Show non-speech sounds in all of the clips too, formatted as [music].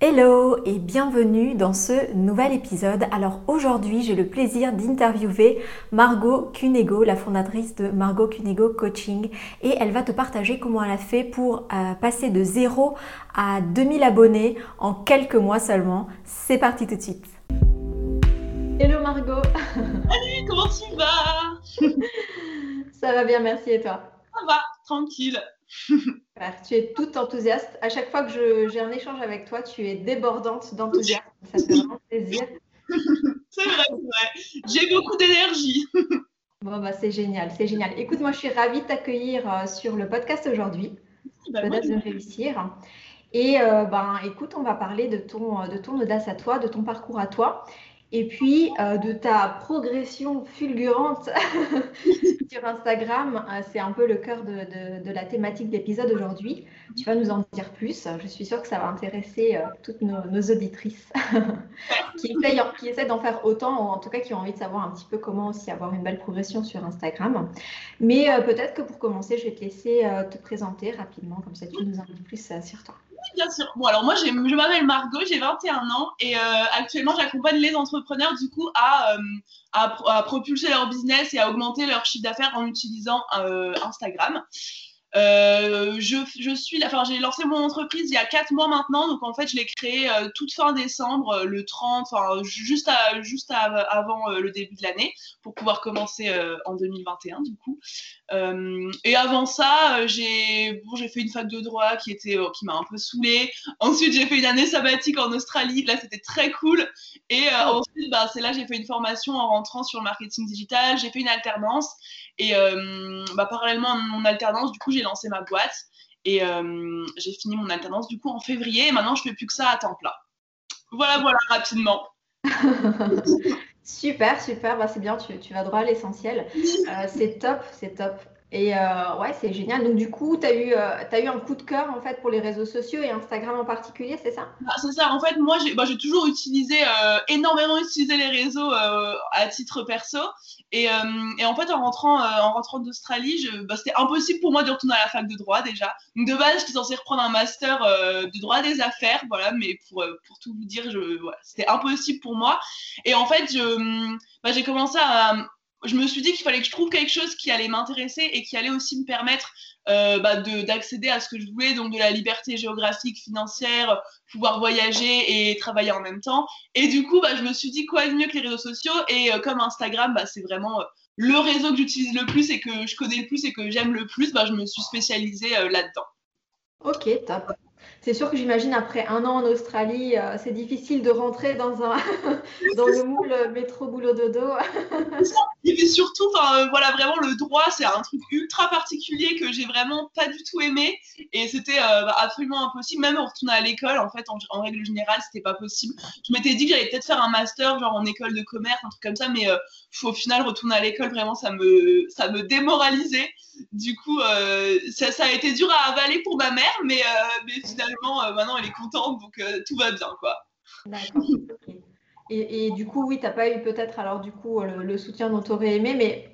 Hello et bienvenue dans ce nouvel épisode. Alors aujourd'hui j'ai le plaisir d'interviewer Margot Cunego, la fondatrice de Margot Cunego Coaching et elle va te partager comment elle a fait pour euh, passer de 0 à 2000 abonnés en quelques mois seulement. C'est parti tout de suite. Hello Margot Salut, comment tu vas? [laughs] Ça va bien, merci et toi? Ça va, tranquille tu es toute enthousiaste. À chaque fois que j'ai un échange avec toi, tu es débordante d'enthousiasme. Ça fait vraiment plaisir. c'est vrai, c'est vrai. J'ai beaucoup d'énergie. bon, bah, c'est génial, c'est génial. Écoute, moi, je suis ravie de t'accueillir euh, sur le podcast aujourd'hui. Bah, Audace de réussir. Et euh, ben, écoute, on va parler de ton, de ton audace à toi, de ton parcours à toi et puis euh, de ta progression fulgurante [laughs] sur Instagram. Euh, c'est un peu le cœur de, la thématique de l'épisode aujourd'hui. Tu vas nous en dire plus. Je suis sûre que ça va intéresser euh, toutes nos, auditrices [laughs] qui, essayent, qui essaient d'en faire autant, ou en tout cas qui ont envie de savoir un petit peu comment aussi avoir une belle progression sur Instagram. Mais peut-être que pour commencer, je vais te laisser te présenter rapidement, comme ça tu nous en dis plus sur toi. Oui, bien sûr. Bon, alors moi, je m'appelle Margot, j'ai 21 ans et euh, actuellement, j'accompagne les entrepreneurs du coup à, euh, propulser leur business et à augmenter leur chiffre d'affaires en utilisant euh, Instagram. Euh, je, suis, enfin, j'ai lancé mon entreprise il y a 4 mois maintenant, donc en fait, je l'ai créée euh, toute fin décembre, euh, le 30, enfin, juste, juste avant le début de l'année, pour pouvoir commencer en 2021 du coup. et avant ça, j'ai bon, fait une fac de droit qui, était, qui m'a un peu saoulée. Ensuite, j'ai fait une année sabbatique en Australie, là, c'était très cool. Oh. Bah, c'est là j'ai fait une formation en rentrant sur le marketing digital, j'ai fait une alternance. Et euh, bah, parallèlement à mon alternance, du coup, j'ai lancé ma boîte et euh, j'ai fini mon alternance du coup en février. Maintenant, je fais plus que ça à temps plein. Voilà, voilà, rapidement. [laughs] super, super. Bah, c'est bien, tu, tu, vas droit à l'essentiel. Euh, c'est top, c'est top. Et euh, ouais, c'est génial. Donc, du coup, tu as, eu, euh, eu un coup de cœur en fait pour les réseaux sociaux et Instagram en particulier, c'est ça? Bah, C'est ça. En fait, moi, j'ai bah, toujours utilisé, euh, énormément utilisé les réseaux à titre perso. Et, et, en fait, en rentrant, en rentrant d'Australie, bah, c'était impossible pour moi de retourner à la fac de droit déjà. Donc, de base, j'étais censée reprendre un master de droit des affaires, voilà. Mais pour, pour tout vous dire, c'était impossible pour moi. Et en fait, bah, j'ai commencé à je me suis dit qu'il fallait que je trouve quelque chose qui allait m'intéresser et qui allait aussi me permettre euh, bah, d'accéder à ce que je voulais, donc de la liberté géographique, financière, pouvoir voyager et travailler en même temps. Et du coup, bah, je me suis dit quoi de mieux que les réseaux sociaux et euh, comme Instagram, bah, c'est vraiment euh, le réseau que j'utilise le plus et que je connais le plus et que j'aime le plus, je me suis spécialisée là-dedans. Ok, top. C'est sûr que j'imagine après un an en Australie, euh, c'est difficile de rentrer dans, un [laughs] dans le moule métro boulot dodo. Et puis surtout, euh, voilà, vraiment le droit, c'est un truc ultra particulier que j'ai vraiment pas du tout aimé. Et c'était euh, bah, absolument impossible. Même retourner à l'école, en fait, en, règle générale, c'était pas possible. Je m'étais dit que j'allais peut-être faire un master, genre en école de commerce, un truc comme ça, mais au final, retourner à l'école, vraiment, ça me, ça me démoralisait. Du coup, ça, ça, a été dur à avaler pour ma mère, mais, mais finalement, euh, maintenant, elle est contente, donc euh, tout va bien, quoi. D'accord. Et, du coup, oui, tu n'as pas eu peut-être alors du coup le, soutien dont tu aurais aimé, mais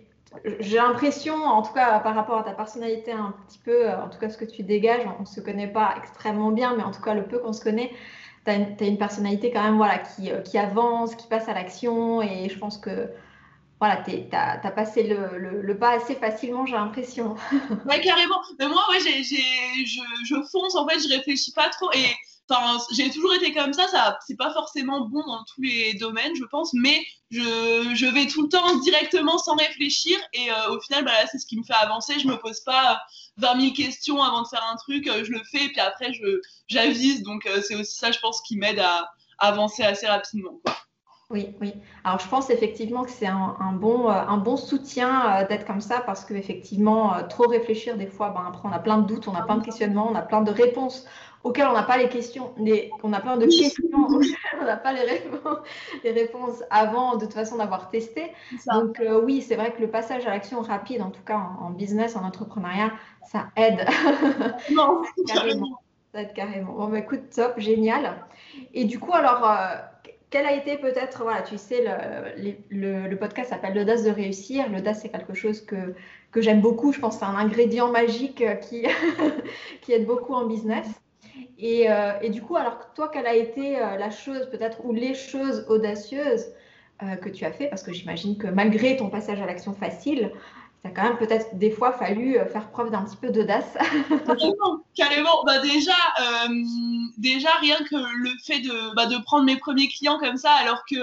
j'ai l'impression, en tout cas par rapport à ta personnalité un petit peu, euh, en tout cas ce que tu dégages, on ne se connaît pas extrêmement bien, mais en tout cas le peu qu'on se connaît, tu as, une personnalité quand même voilà, qui, qui avance, qui passe à l'action, et je pense que voilà, tu as, passé le, pas assez facilement, j'ai l'impression. ouais, carrément. Mais moi, ouais, je, je, fonce, en fait, je réfléchis pas trop. Et enfin, j'ai toujours été comme ça. ça c'est pas forcément bon dans tous les domaines, je pense, mais je, je vais tout le temps directement sans réfléchir. Et euh, au final, bah, c'est ce qui me fait avancer. Je me pose pas 20 000 questions avant de faire un truc. Euh, je le fais, et puis après, j'avise. Donc, euh, c'est aussi ça, je pense, qui m'aide à, avancer assez rapidement. Quoi. Oui, oui. Alors je pense effectivement que c'est un, bon, euh, un bon soutien euh, d'être comme ça parce qu'effectivement, effectivement, trop réfléchir des fois, ben, après on a plein de doutes, on a plein de questionnements, on a plein de réponses auxquelles on n'a pas les questions, on a plein de questions, [laughs] on n'a pas les réponses, les réponses avant de toute façon d'avoir testé. Donc euh, oui, c'est vrai que le passage à l'action rapide, en tout cas en, business, en entrepreneuriat, ça aide. [laughs] Non, carrément. Ça aide carrément. Bon, bah, écoute, top, génial. Et du coup, alors, euh, quel a été peut-être, voilà, tu sais, le, le, podcast s'appelle L'audace de réussir. L'audace, c'est quelque chose que, que j'aime beaucoup. Je pense que c'est un ingrédient magique euh, qui, [laughs] qui aide beaucoup en business. Et, euh, et, du coup, alors toi, quelle a été euh, la chose peut-être ou les choses audacieuses que tu as fait? Parce que j'imagine que malgré ton passage à l'action facile, ça a quand même peut-être des fois fallu faire preuve d'un petit peu d'audace. [laughs] carrément, carrément. Bah déjà, déjà rien que le fait de, bah, de prendre mes premiers clients comme ça, alors que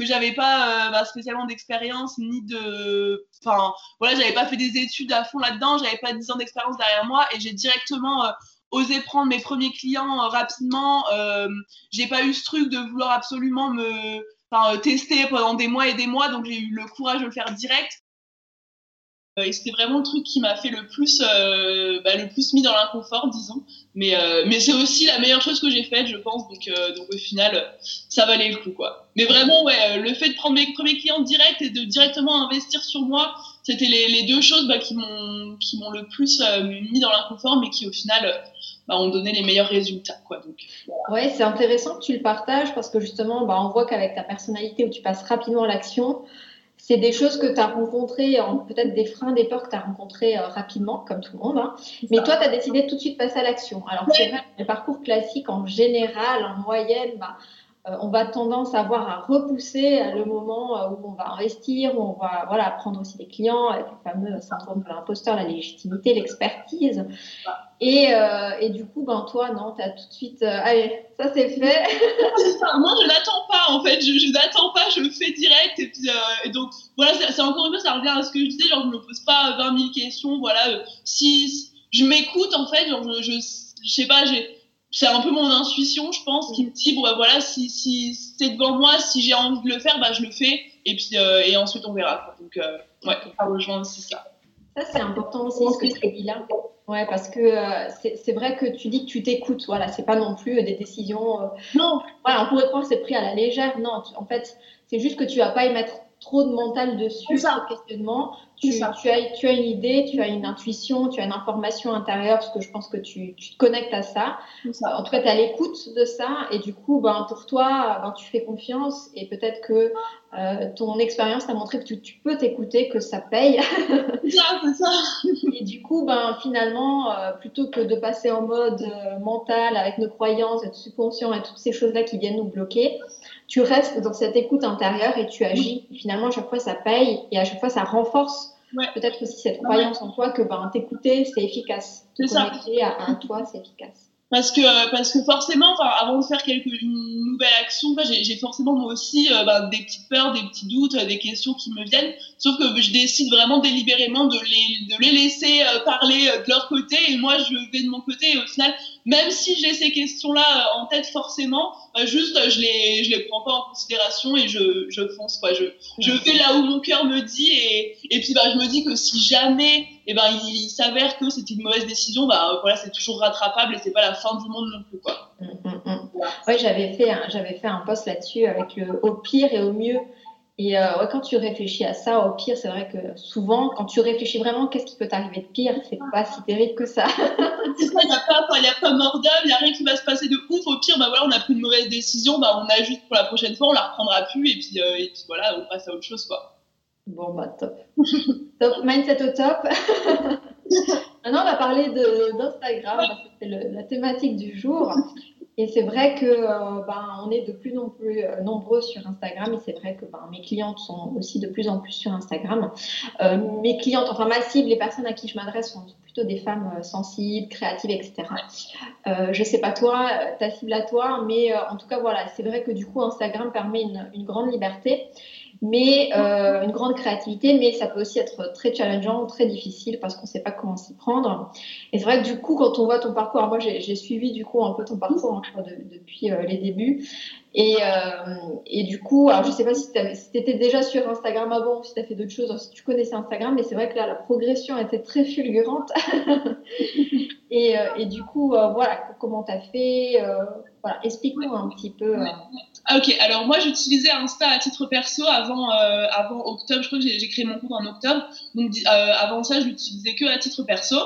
que j'avais pas euh, bah, spécialement d'expérience ni de enfin voilà j'avais pas fait des études à fond là-dedans j'avais pas 10 ans d'expérience derrière moi et j'ai directement euh, osé prendre mes premiers clients euh, rapidement j'ai pas eu ce truc de vouloir absolument me tester pendant des mois et des mois donc j'ai eu le courage de le faire direct euh, et c'était vraiment le truc qui m'a fait le plus, euh, bah, le plus mis dans l'inconfort, disons. Mais, euh, mais c'est aussi la meilleure chose que j'ai faite, je pense. Donc, donc au final, ça valait le coup, quoi. Mais vraiment, ouais, le fait de prendre mes premiers clients directs et de directement investir sur moi, c'était les, les, deux choses bah, qui m'ont qui m'ont le plus mis dans l'inconfort, mais qui au final bah, ont donné les meilleurs résultats, quoi. Donc, Ouais, c'est intéressant que tu le partages parce que justement, bah, on voit qu'avec ta personnalité où tu passes rapidement à l'action c'est des choses que tu as rencontrées, peut-être des freins, des peurs que tu as rencontrées euh, rapidement, comme tout le monde. Hein. Mais toi, tu as décidé tout de suite de passer à l'action. Alors, c'est vrai, le parcours classique, en général, en moyenne, bah, on va tendance à avoir à repousser le moment euh, où on va investir, où on va voilà, prendre aussi des clients, avec le fameux syndrome de l'imposteur, la légitimité, l'expertise. Et, euh, et, du coup, ben, toi, non, tu as tout de suite, allez, ça c'est fait. [laughs] Moi, je n'attends pas, en fait, je, n'attends pas, je fais direct. Et, puis, et donc, voilà, c'est encore une fois, ça revient à ce que je disais, genre, je ne me pose pas 20 000 questions, voilà. si je m'écoute, en fait, genre, je, je, je sais pas, j'ai c'est un peu mon intuition, je pense, qui me dit bon bah voilà, si, si c'est devant moi, si j'ai envie de le faire, bah je le fais, et puis euh, et ensuite on verra. Donc euh, ouais, ça rejoint aussi ça. Ça c'est important aussi ce que tu dis là. Ouais, parce que euh, c'est vrai que tu dis que tu t'écoutes. Voilà, c'est pas non plus des décisions. non. Voilà, on pourrait croire que c'est pris à la légère. Non, en fait, c'est juste que tu vas pas y mettre trop de mental dessus, ce questionnement. Tu, tu, as, tu as une idée, tu as une intuition, tu as une information intérieure, parce que je pense que tu, tu te connectes à ça. En tout cas, tu à l'écoute de ça, et du coup, ben, pour toi, ben, tu fais confiance, et peut-être que euh, ton expérience t'a montré que tu, tu peux t'écouter, que ça paye. [laughs] ça. et du coup, ben, finalement, euh, plutôt que de passer en mode euh, mental avec nos croyances, être subconscient et toutes ces choses-là qui viennent nous bloquer, tu restes dans cette écoute intérieure et tu agis. finalement, à chaque fois, ça paye et à chaque fois, ça renforce peut-être aussi cette croyance en toi que ben, t'écouter, c'est efficace. Te connecter à, toi, c'est efficace. Parce que euh, parce que forcément enfin avant de faire quelque une nouvelle action j'ai forcément moi aussi euh, bah, des petites peurs des petits doutes des questions qui me viennent. Sauf que je décide vraiment délibérément de les de les laisser euh, parler de leur côté et moi je vais de mon côté. Et au final même si j'ai ces questions là en tête forcément juste je les je les prends pas en considération et je je fonce quoi je je vais là où mon cœur me dit et et puis bah je me dis que si jamais et eh ben il, s'avère que c'était une mauvaise décision, bah voilà, c'est toujours rattrapable et c'est pas la fin du monde non plus quoi. Mm, mm, mm. Ouais, j'avais fait j'avais fait un post là-dessus avec le au pire et au mieux. Et euh, quand tu réfléchis à ça, au pire, c'est vrai que souvent, quand tu réfléchis vraiment, qu'est-ce qui peut t'arriver de pire, c'est pas si terrible que ça. [laughs] il n'y a pas, a pas mort d'homme, il n'y a rien qui va se passer de ouf. Au pire, bah voilà, on a pris une mauvaise décision, bah on ajuste pour la prochaine fois, on la reprendra plus et puis, euh, et puis voilà, on passe à autre chose quoi. Bon, bah, top. top. Mindset au top. [laughs] Maintenant, on va parler d'Instagram, parce que c'est la thématique du jour. Et c'est vrai que euh, ben, on est de plus en plus euh, nombreux sur Instagram et c'est vrai que ben, mes clientes sont aussi de plus en plus sur Instagram. Euh, mes clientes, enfin ma cible, les personnes à qui je m'adresse sont plutôt des femmes sensibles, créatives, etc. je ne sais pas toi, ta cible à toi, mais en tout cas voilà, c'est vrai que du coup Instagram permet une grande liberté mais euh, une grande créativité, mais ça peut aussi être très challengeant, très difficile parce qu'on ne sait pas comment s'y prendre. Et c'est vrai que du coup, quand on voit ton parcours, moi j'ai suivi du coup un peu ton parcours hein, depuis euh, les débuts, Et, euh, et, du coup, alors je sais pas si tu étais déjà sur Instagram avant ou si tu as fait d'autres choses, si tu connaissais Instagram, mais c'est vrai que là, la progression était très fulgurante. [laughs] et, euh, et, du coup, euh, voilà, comment tu as fait voilà, Explique-nous un petit peu. Ok, alors moi j'utilisais Insta à titre perso avant, avant octobre, je crois que j'ai créé mon compte en octobre, donc avant ça je l'utilisais que à titre perso.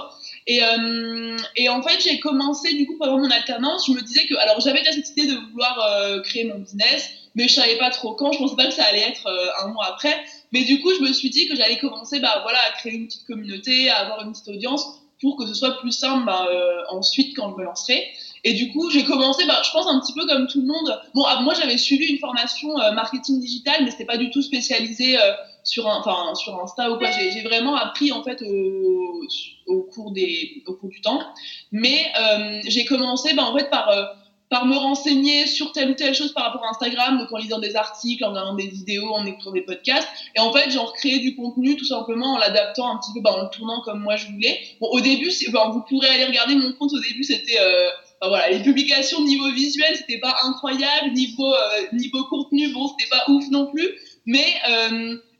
Et, euh, et en fait, j'ai commencé du coup pendant mon alternance, je me disais que, alors j'avais déjà cette idée de vouloir euh, créer mon business, mais je savais pas trop quand. Je pensais pas que ça allait être euh, un mois après. Mais du coup, je me suis dit que j'allais commencer, bah voilà, à créer une petite communauté, à avoir une petite audience pour que ce soit plus simple bah, ensuite quand je me lancerai. Et du coup, j'ai commencé, bah, je pense un petit peu comme tout le monde. Bon, ah, moi j'avais suivi une formation marketing digital, mais c'était pas du tout spécialisé sur, un, enfin, sur Insta ou quoi. J'ai vraiment appris en fait au, au, cours, des, au cours du temps. Mais euh, j'ai commencé bah, en fait par, euh, par me renseigner sur telle ou telle chose par rapport à Instagram, donc en lisant des articles, en regardant des vidéos, en écoutant des podcasts. Et en fait, j'ai recréé du contenu tout simplement en l'adaptant un petit peu, bah, en le tournant comme moi je voulais. Bon, au début, bah, vous pourrez aller regarder mon compte. Au début, c'était euh, voilà, les publications niveau visuel, c'était pas incroyable. Niveau, niveau contenu, bon, c'était pas ouf non plus. Mais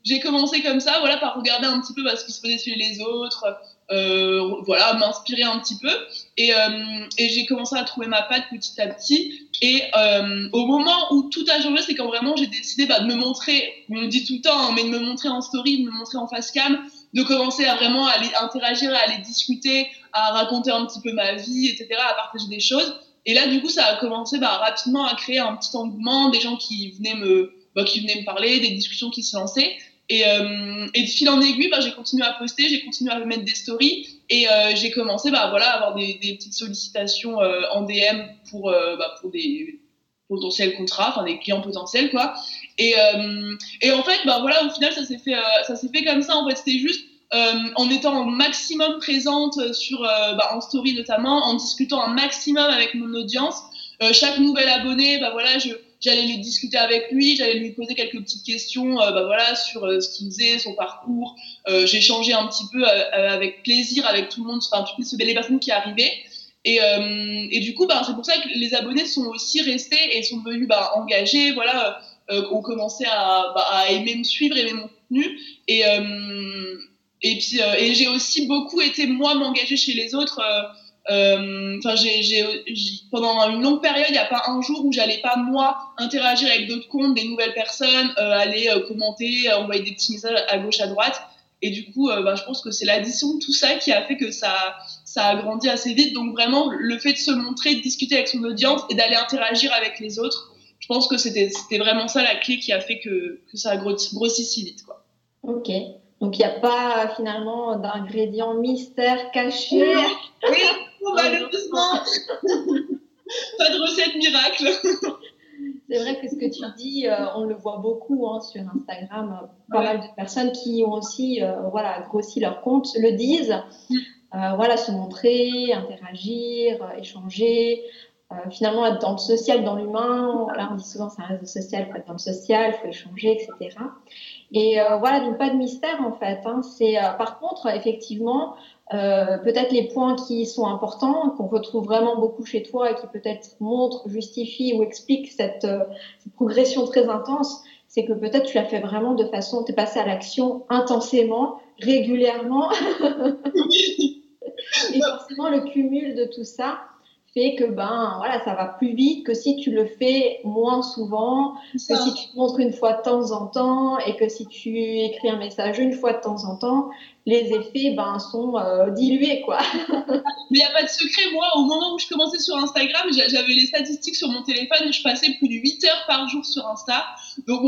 j'ai commencé comme ça, voilà, par regarder un petit peu bah, ce qui se faisait chez les autres, euh, voilà, m'inspirer un petit peu. Et, euh, j'ai commencé à trouver ma patte petit à petit. Et euh, au moment où tout a changé, c'est quand vraiment j'ai décidé bah, de me montrer, on me dit tout le temps, hein, mais de me montrer en story, de me montrer en face cam, de commencer à vraiment aller interagir, à aller discuter, à raconter un petit peu ma vie, etc., à partager des choses. Et là, du coup, ça a commencé bah, rapidement à créer un petit engouement, des gens qui venaient me, bah, qui venaient me parler, des discussions qui se lançaient. Et, euh, de fil en aiguille, bah, j'ai continué à poster, j'ai continué à mettre des stories et euh, j'ai commencé à avoir des, petites sollicitations euh, en DM pour, des potentiels contrats, enfin des clients potentiels quoi. Et, en fait, voilà, au final, ça s'est fait, ça fait comme ça. En fait, c'était juste en étant au maximum présente sur, bah, en story notamment, en discutant un maximum avec mon audience. chaque nouvel abonné, bah, voilà, j'allais lui discuter avec lui, j'allais lui poser quelques petites questions euh, bah voilà, sur euh, ce qu'il faisait, son parcours. Euh, changé un petit peu avec plaisir avec tout le monde, enfin toutes les personnes qui arrivaient. Et, et du coup, bah, c'est pour ça que les abonnés sont aussi restés et sont devenus bah, engagés, voilà, ont commencé à, à, aimer me suivre, aimer mon contenu. Et, et puis, et j'ai aussi beaucoup été moi m'engager chez les autres. Euh, enfin, j'ai, pendant une longue période, il n'y a pas un jour où j'allais pas moi interagir avec d'autres comptes, des nouvelles personnes, euh, aller euh, commenter, envoyer des petits messages à gauche, à droite. Et du coup, bah, je pense que c'est l'addition de tout ça qui a fait que ça, ça a grandi assez vite. Donc vraiment, le fait de se montrer, de discuter avec son audience et d'aller interagir avec les autres, je pense que c'était, vraiment ça la clé qui a fait que, que ça a grossi, grossi si vite. Quoi. Ok. Donc il n'y a pas finalement d'ingrédient mystère caché. Oui, [laughs] malheureusement. [laughs] pas de recette miracle. C'est vrai que ce que tu dis, euh, on le voit beaucoup hein, sur Instagram. Euh, pas mal de personnes qui ont aussi euh, voilà, grossi leur compte le disent. voilà, se montrer, interagir, échanger. Finalement, être dans le social, dans l'humain. Là, on dit souvent c'est un réseau social, il faut être dans le social, il faut échanger, etc. Et voilà, donc pas de mystère en fait. Hein. C'est par contre, effectivement, euh, peut-être les points qui sont importants, qu'on retrouve vraiment beaucoup chez toi et qui peut-être montrent, justifient ou expliquent cette, euh, cette progression très intense, c'est que peut-être tu l'as fait vraiment de façon, tu es passé à l'action intensément, régulièrement. [laughs] et forcément, le cumul de tout ça, fait que ben voilà ça va plus vite que si tu le fais moins souvent, que si tu te montres une fois de temps en temps et que si tu écris un message une fois de temps en temps, les effets ben sont euh, dilués quoi. [laughs] Mais il n'y a pas de secret, moi au moment où je commençais sur Instagram, j'avais les statistiques sur mon téléphone, je passais plus de 8 heures par jour sur Insta. Donc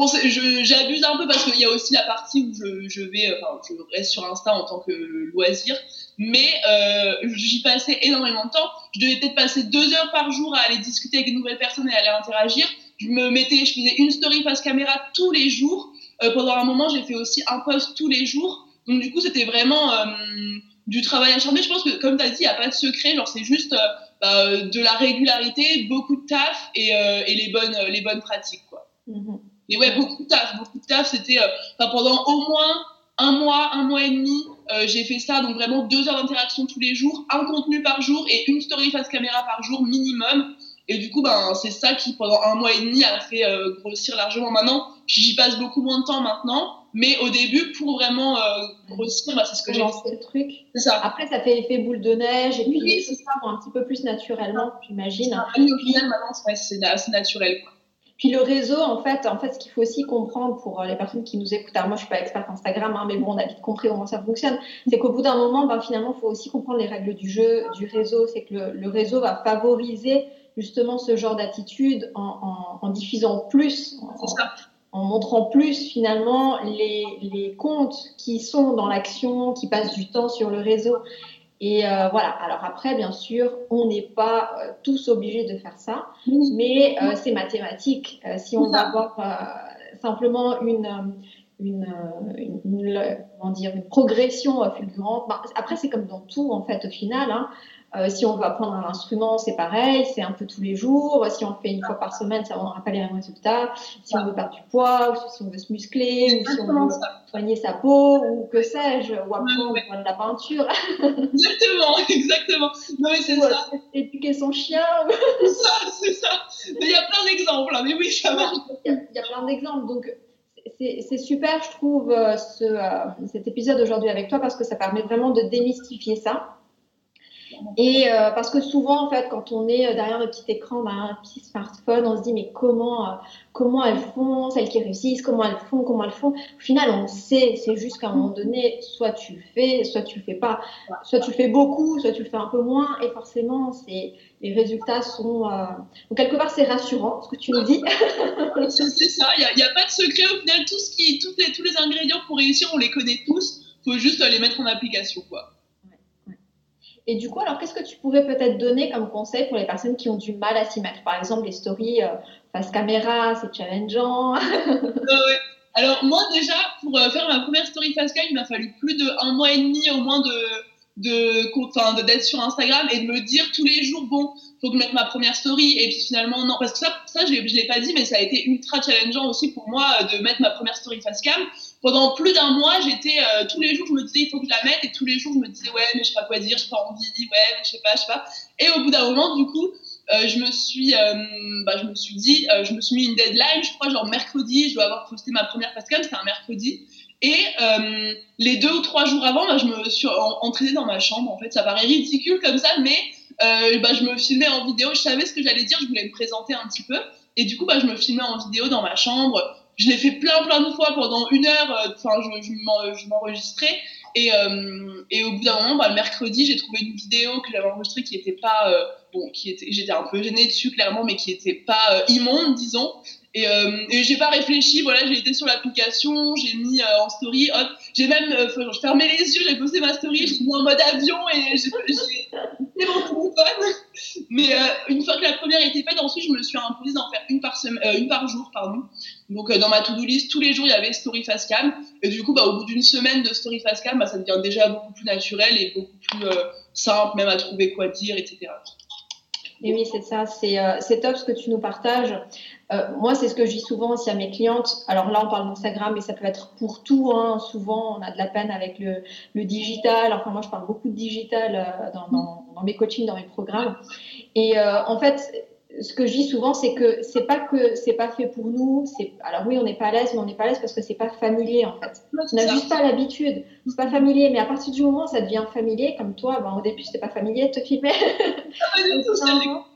j'abuse un peu parce qu'il y a aussi la partie où je, vais, enfin je reste sur Insta en tant que loisir mais euh, j'y passais énormément de temps. Je devais peut-être passer deux heures par jour à aller discuter avec de nouvelles personnes et à aller interagir. Je me mettais, je faisais une story face caméra tous les jours. Euh, pendant un moment, j'ai fait aussi un post tous les jours. Donc du coup, c'était vraiment euh, du travail acharné. Je pense que, comme tu as dit, il n'y a pas de secret. Genre, c'est juste euh, bah, de la régularité, beaucoup de taf et, euh, et les bonnes, les bonnes pratiques, quoi. Mm-hmm. Et ouais, beaucoup de taf, beaucoup de taf. C'était pendant au moins un mois, un mois et demi, euh, j'ai fait ça, donc vraiment deux heures d'interaction tous les jours, un contenu par jour et une story face caméra par jour minimum. Et du coup, ben, c'est ça qui, pendant un mois et demi, a fait euh, grossir largement. Maintenant, j'y passe beaucoup moins de temps maintenant. Mais au début, pour vraiment euh, grossir, bah, c'est ce que j'ai lancé le truc. C'est ça. Après, ça fait effet boule de neige et puis les choses vont un petit peu plus naturellement, j'imagine. Au final, maintenant, c'est assez naturel. Quoi. Puis le réseau, en fait, en fait, ce qu'il faut aussi comprendre pour euh, les personnes qui nous écoutent, alors moi je suis pas experte Instagram, hein, mais bon, on a vite compris comment ça fonctionne, c'est qu'au bout d'un moment, ben, finalement, il faut aussi comprendre les règles du jeu, du réseau. C'est que le, réseau va favoriser justement ce genre d'attitude en, diffusant plus, en, montrant plus finalement les, les comptes qui sont dans l'action, qui passent du temps sur le réseau. Et euh, voilà, alors après, bien sûr, on n'est pas euh, tous obligés de faire ça, mais euh, c'est mathématique. si on va avoir simplement une, une, comment dire, une progression fulgurante, ben, après, c'est comme dans tout, en fait, au final. Hein, euh, si on veut apprendre un instrument, c'est pareil, c'est un peu tous les jours. Si on le fait une fois par semaine, ça n'aura pas les mêmes résultats. Si on veut perdre du poids, ou si on veut se muscler, ou si on veut soigner sa peau, ou que sais-je, ou apprendre de la peinture. exactement, [laughs] exactement. Non, mais c'est ça. Éduquer son chien. c'est ça, c'est ça. il y a plein d'exemples, hein, mais oui, ça marche. Il y, a plein d'exemples. Donc, c'est super, je trouve, euh, ce, euh, cet épisode aujourd'hui avec toi parce que ça permet vraiment de démystifier ça. Et euh, parce que souvent, en fait, quand on est euh, derrière le petit écran, ben, un petit smartphone, on se dit mais comment, euh, comment elles font, celles qui réussissent, comment elles font, comment elles font. Au final, on sait, c'est juste qu'à un moment donné, soit tu le fais, soit tu le fais pas, soit tu le fais beaucoup, soit tu le fais un peu moins, et forcément, c'est les résultats sont. Donc quelque part, c'est rassurant ce que tu nous dis. [laughs] c'est ça, il n'y a, a, pas de secret. Au final, tout ce qui, toutes les, tous les ingrédients pour réussir, on les connaît tous. Il faut juste les mettre en application, quoi. Et du coup, alors qu'est-ce que tu pourrais peut-être donner comme conseil pour les personnes qui ont du mal à s'y mettre? Par exemple, les stories euh, face caméra, c'est challengeant. [laughs] Alors moi déjà, pour euh, faire ma première story face cam, il m'a fallu plus de un mois et demi au moins de de d'être sur Instagram et de me dire tous les jours bon faut que je mette ma première story. Et puis finalement non. Parce que ça ça je l'ai pas dit mais ça a été ultra challengeant aussi pour moi euh, de mettre ma première story face cam pendant plus d'un mois j'étais euh, tous les jours je me disais il faut que je la mette et tous les jours je me disais ouais mais je sais pas quoi dire je pas envie ouais mais je sais pas je sais pas et au bout d'un moment du coup euh, je me suis bah, je me suis dit je me suis mis une deadline je crois genre mercredi je dois avoir posté ma première face cam c'était un mercredi et euh, les deux ou trois jours avant, bah, je me suis entraînée dans ma chambre. En fait, ça paraît ridicule comme ça, mais euh, bah, je me filmais en vidéo. Je savais ce que j'allais dire, je voulais me présenter un petit peu. Et du coup, bah, je me filmais en vidéo dans ma chambre. Je l'ai fait plein, plein de fois pendant une heure. Euh, enfin, je, je m'enregistrais. Et, euh, et, au bout d'un moment, bah, le mercredi, j'ai trouvé une vidéo que j'avais enregistrée qui était pas. Euh, bon, qui était, j'étais un peu gênée dessus, clairement, mais qui était pas euh, immonde, disons. Et, euh, et j'ai pas réfléchi, voilà, j'ai été sur l'application, j'ai mis euh, en story, hop, j'ai même euh, fermé les yeux, j'ai posté ma story, je suis en mode avion et j'ai mon. Mais euh, une fois que la première était faite, ensuite je me suis imposée d'en faire une par, une par jour. pardon. Donc dans ma to-do list, tous les jours il y avait story facecam. Et du coup, bah, au bout d'une semaine de story facecam, bah, ça devient déjà beaucoup plus naturel et beaucoup plus simple, même à trouver quoi dire, etc. Et oui, c'est ça, c'est top ce que tu nous partages. Euh, moi, c'est ce que je dis souvent aussi à mes clientes. Alors là, on parle d'Instagram, mais ça peut être pour tout. Hein. Souvent, on a de la peine avec le, le digital. Enfin, moi, je parle beaucoup de digital euh, dans, dans, dans, mes coachings, dans mes programmes. Et euh, en fait, ce que je dis souvent, c'est que c'est pas que c'est pas fait pour nous. Alors oui, on n'est pas à l'aise, mais on n'est pas à l'aise parce que c'est pas familier en fait. On n'a juste pas l'habitude. C'est pas familier, mais à partir du moment où ça devient familier, comme toi, ben, au début c'était pas familier de te filmer. Ah, [laughs]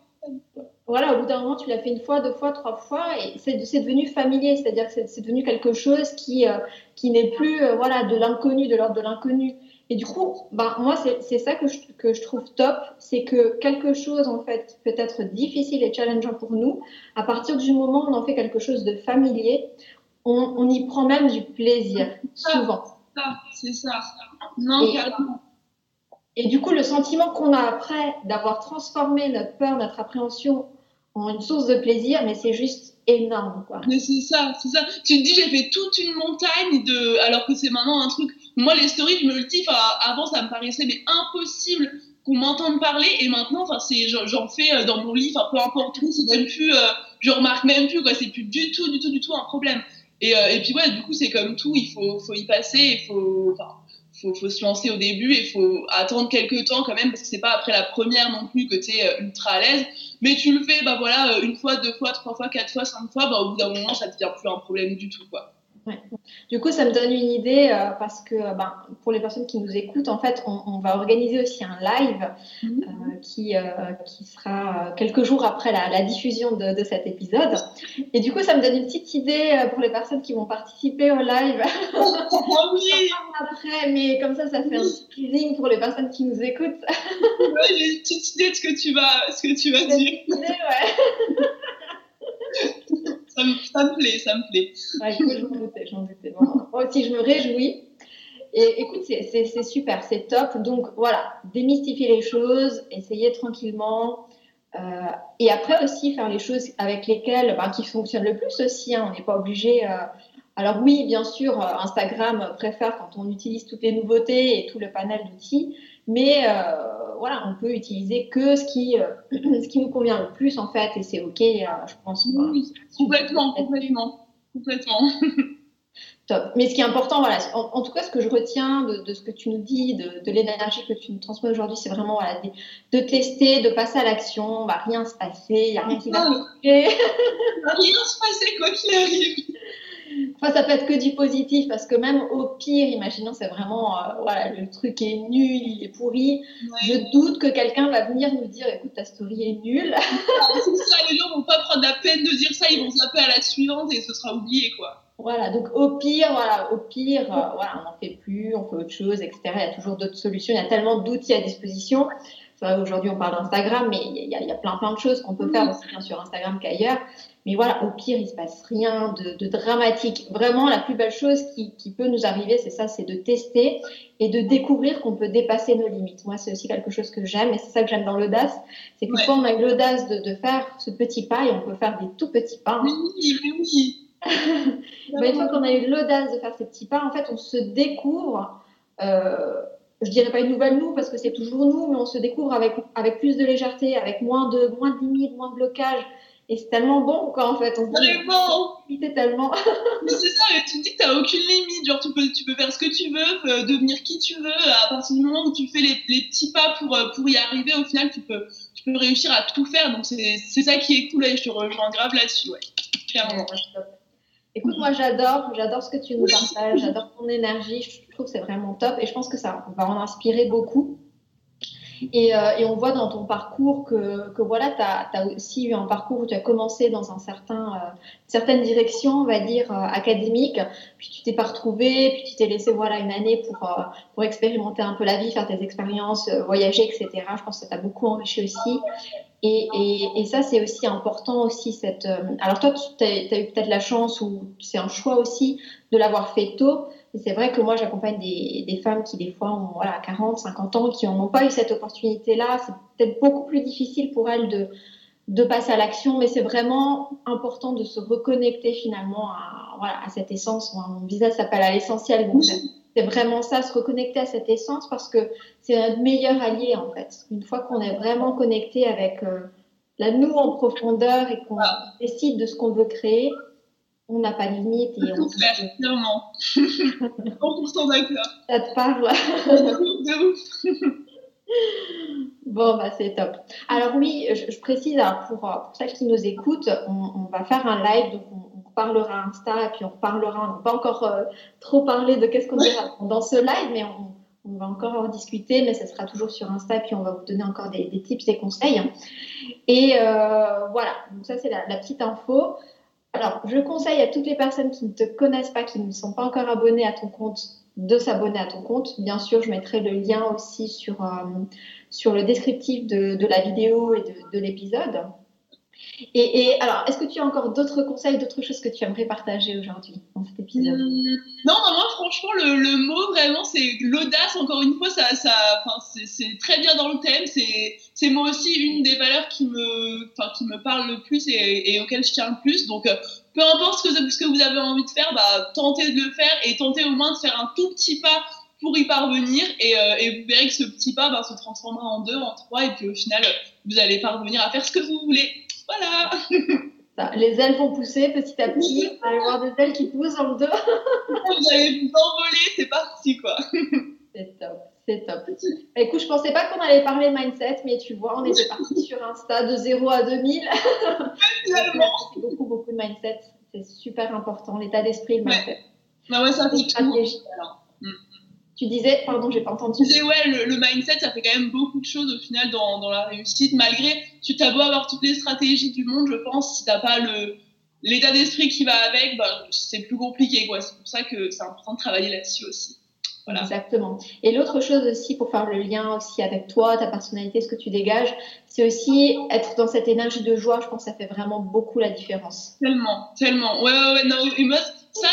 voilà, au bout d'un moment, tu l'as fait une fois, deux fois, trois fois, et c'est devenu familier, c'est-à-dire que c'est devenu quelque chose qui, euh, qui n'est plus euh, voilà, de l'inconnu, de l'ordre de l'inconnu. Et du coup, ben, moi, c'est ça que je, que je trouve top, c'est que quelque chose, en fait, peut être difficile et challengeant pour nous, à partir du moment où on en fait quelque chose de familier, on, on y prend même du plaisir, souvent. C'est ça, Non, et, et du coup, le sentiment qu'on a après d'avoir transformé notre peur, notre appréhension en une source de plaisir, mais c'est juste énorme, quoi. Mais c'est ça, c'est ça. Tu te dis, j'ai fait toute une montagne de, alors que c'est maintenant un truc. Moi, les stories, je me le dis. avant, ça me paraissait mais impossible qu'on m'entende parler, et maintenant, enfin, c'est, j'en fais euh, dans mon lit, enfin, peu importe où, c'est même plus, euh, je remarque même plus, quoi. C'est plus du tout, du tout, du tout un problème. Et, euh, et puis ouais, du coup, c'est comme tout, il faut, faut y passer, il faut, enfin, faut, faut se lancer au début et faut attendre quelques temps quand même parce que c'est pas après la première non plus que tu es euh, ultra à l'aise. Mais tu le fais, bah voilà, une fois, deux fois, trois fois, quatre fois, cinq fois, bah au bout d'un moment, ça devient plus un problème du tout, quoi. Du coup, ça me donne une idée euh, parce que euh, ben, pour les personnes qui nous écoutent, en fait, on, va organiser aussi un live mhm. euh, qui, qui sera quelques jours après la, diffusion de, cet épisode. Et du coup, ça me donne une petite idée pour les personnes qui vont participer au live. [laughs] oui. après, mais comme ça, ça fait un petit teasing pour les personnes qui nous écoutent. ouais, j'ai une petite idée de ce que tu vas, ce que tu vas dire. Idée, ouais. [laughs] ça, me, plaît, ça me plaît. Ouais, j'en doutais, doutais. moi aussi, je me réjouis. Et écoute, c'est super, c'est top. Donc voilà, démystifier les choses, essayer tranquillement. Euh, et après aussi faire les choses avec lesquelles, bah, qui fonctionnent le plus aussi. Hein. on n'est pas obligé. Euh... alors oui, bien sûr, euh, Instagram préfère quand on utilise toutes les nouveautés et tout le panel d'outils. Mais euh, voilà, on peut utiliser que ce qui, euh, [clears throat] ce qui nous convient le plus en fait, et c'est ok, euh, je pense. Oui, complètement, complètement, complètement. [laughs] Top. Mais ce qui est important, voilà, en, tout cas, ce que je retiens de, ce que tu nous dis, de, l'énergie que tu nous transmets aujourd'hui, c'est vraiment voilà, de, tester, de passer à l'action. Va rien se passer, il n'y a rien qui va se passer. [laughs] rien se passer quoi qu'il arrive. Enfin, ça peut être que du positif parce que même au pire, imaginons c'est vraiment euh, voilà le truc est nul, il est pourri. Je doute que quelqu'un va venir nous dire écoute ta story est nulle. Ah, c'est ça, les gens vont pas prendre la peine de dire ça, ils vont zapper à la suivante et ce sera oublié quoi. Voilà, donc au pire, voilà, au pire, euh, voilà, on n'en fait plus, on fait autre chose, etc. Il y a toujours d'autres solutions, il y a tellement d'outils à disposition. Aujourd'hui, on parle d'Instagram, mais il y, a, plein, plein de choses qu'on peut faire aussi bien sur Instagram qu'ailleurs. Mais voilà, au pire, il se passe rien de, dramatique. Vraiment, la plus belle chose qui, peut nous arriver, c'est ça, c'est de tester et de découvrir qu'on peut dépasser nos limites. Moi, c'est aussi quelque chose que j'aime et c'est ça que j'aime dans l'audace. C'est que quand on a l'audace de, faire ce petit pas et on peut faire des tout petits pas. Oui, oui, oui. [laughs] une fois qu'on a eu l'audace de faire ces petits pas, en fait, on se découvre. Euh, je dirais pas une nouvelle nous parce que c'est toujours nous, mais on se découvre avec, avec plus de légèreté, avec moins de, moins de limites, moins de blocages. Et c'est tellement bon, quoi, en fait. On tellement C'est [laughs] tellement. mais c'est ça, tu te dis que tu n'as aucune limite. Genre, tu peux, tu peux faire ce que tu veux, euh, devenir qui tu veux. À partir du moment où tu fais les, les petits pas pour, euh, pour y arriver, au final, tu peux, tu peux réussir à tout faire. Donc, c'est ça qui est cool et je te rejoins grave là-dessus, ouais. Clairement. Écoute, moi j'adore, j'adore ce que tu nous partages, j'adore ton énergie, je trouve que c'est vraiment top et je pense que ça va en inspirer beaucoup. Et, euh, et on voit dans ton parcours que, que voilà, tu as, as, aussi eu un parcours où tu as commencé dans un certain, euh, certaine direction, on va dire, euh, académique, puis tu t'es pas retrouvé, puis tu t'es laissé voilà, une année pour, euh, pour expérimenter un peu la vie, faire tes expériences, voyager, etc. Je pense que ça t'a beaucoup enrichi aussi. Et, et, et, ça, c'est aussi important aussi. Cette, euh, alors toi, tu as, eu peut-être la chance ou c'est un choix aussi de l'avoir fait tôt. Et c'est vrai que moi, j'accompagne des, des, femmes qui, des fois, ont voilà, 40, 50 ans, qui n'ont pas eu cette opportunité-là. C'est peut-être beaucoup plus difficile pour elles de, de passer à l'action, mais c'est vraiment important de se reconnecter finalement à, voilà, à cette essence. Mon visage s'appelle à l'essentiel c'est vraiment ça, se reconnecter à cette essence parce que c'est notre meilleur allié en fait. Une fois qu'on est vraiment connecté avec euh, la nous en profondeur et qu'on décide de ce qu'on veut créer, on n'a pas de limite. Et on faire, clairement. [laughs] 100% d'accord. Ça te parle De ouf. Bon, bah, c'est top. Alors oui, je, précise hein, pour, pour, celles qui nous écoutent, on, va faire un live, donc on, parlera Insta et puis on reparlera, on va pas encore euh, trop parler de qu'est-ce qu'on dira dans ce live, mais on, va encore en discuter, mais ce sera toujours sur Insta et puis on va vous donner encore des, tips et conseils. Et euh, voilà, donc ça c'est la, petite info. Alors, je conseille à toutes les personnes qui ne te connaissent pas, qui ne sont pas encore abonnées à ton compte, de s'abonner à ton compte. Bien sûr, je mettrai le lien aussi sur, euh, sur le descriptif de, de, la vidéo et de, de l'épisode. Et, alors, est-ce que tu as encore d'autres conseils, d'autres choses que tu aimerais partager aujourd'hui dans cet épisode? Mmh, Non, moi, franchement, le, le mot vraiment, c'est l'audace. Encore une fois, ça, ça, c'est très bien dans le thème. Moi aussi une des valeurs qui me, qui me parle le plus et, et auxquelles je tiens le plus. Donc, euh, peu importe ce que, ce que vous avez envie de faire, bah, tentez de le faire et tentez au moins de faire un tout petit pas pour y parvenir. Et, euh, et vous verrez que ce petit pas bah, se transformera en deux, en trois, et puis au final, vous allez parvenir à faire ce que vous voulez. Voilà. [laughs] les ailes vont pousser petit à petit. On va avoir des ailes qui poussent dans le dos. vous allez vous envoler, c'est parti quoi. C'est top, c'est top. Bah, écoute, je pensais pas qu'on allait parler mindset, mais tu vois, on était parti sur Insta de 0 à 2000. [laughs] c'est beaucoup, beaucoup de mindset. C'est super important, l'état d'esprit, le mindset. Bah ouais, ça fait stratégie. Mm. Tu disais, pardon, j'ai pas entendu. Tu disais, ouais, le, mindset, ça fait quand même beaucoup de choses au final dans, dans la réussite, malgré, tu as beau avoir toutes les stratégies du monde, je pense, si t'as pas le, l'état d'esprit qui va avec, ben, c'est plus compliqué. Quoi. C'est pour ça que c'est important de travailler là-dessus aussi. Voilà. Exactement. Et l'autre chose aussi, pour faire le lien aussi avec toi, ta personnalité, ce que tu dégages, c'est aussi être dans cette énergie de joie. Je pense que ça fait vraiment beaucoup la différence. Tellement, tellement. Ouais, ouais, ouais. Non, ça,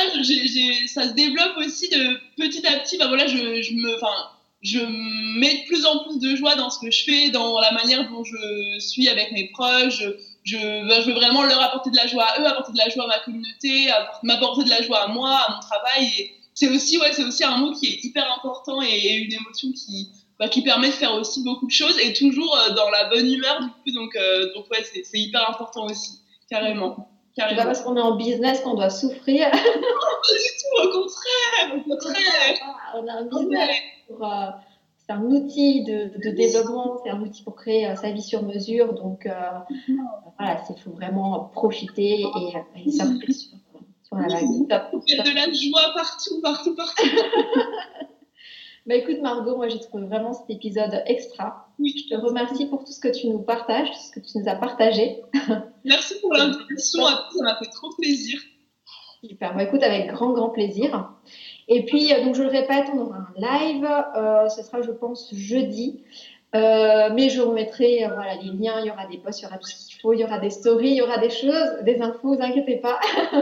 ça se développe aussi de petit à petit. Ben voilà, je, je me, enfin, je mets de plus en plus de joie dans ce que je fais, dans la manière dont je suis avec mes proches. Je, ben, je veux vraiment leur apporter de la joie à eux, apporter de la joie à ma communauté, m'apporter de la joie à moi, à mon travail. Et c'est aussi, ouais, c'est aussi un mot qui est hyper important et une émotion qui, bah, qui permet de faire aussi beaucoup de choses et toujours euh, dans la bonne humeur du coup. Donc, euh, donc ouais, c'est hyper important aussi, carrément. C'est pas parce qu'on est en business qu'on doit souffrir. [laughs] non, pas du tout, au contraire, au contraire. On a un business pour, euh, c'est un outil de, de développement, c'est un outil pour créer euh, sa vie sur mesure. Donc euh, voilà, il faut vraiment profiter et, et sur, sur la vague. de la joie partout, partout, partout. [laughs] Bah écoute Margot, moi j'ai trouvé vraiment cet épisode extra. Oui. Je te remercie pour tout ce que tu nous partages, tout ce que tu nous as partagé. [laughs] Merci pour l'invitation, ça m'a fait trop plaisir. Super, bah écoute avec grand grand plaisir. Et puis euh, donc je le répète, on aura un live, euh, ce sera je pense jeudi. Euh, mais je remettrai euh, voilà, les liens, il y aura des posts, il y aura tout ce qu'il faut, il y aura des stories, il y aura des choses, des infos, vous inquiétez pas. [laughs]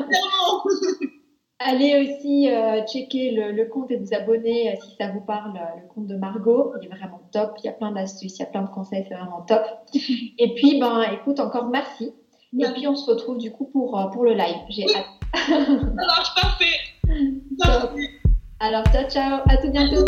Allez aussi euh, checker le, compte et vous abonner si ça vous parle, le compte de Margot. Il est vraiment top. Il y a plein d'astuces, il y a plein de conseils, c'est vraiment top. [laughs] Et puis, ben, écoute, encore merci. Et puis, on se retrouve du coup pour, pour le live. J'ai hâte. Ça marche parfait. [laughs] Alors, ciao, ciao. À tout bientôt.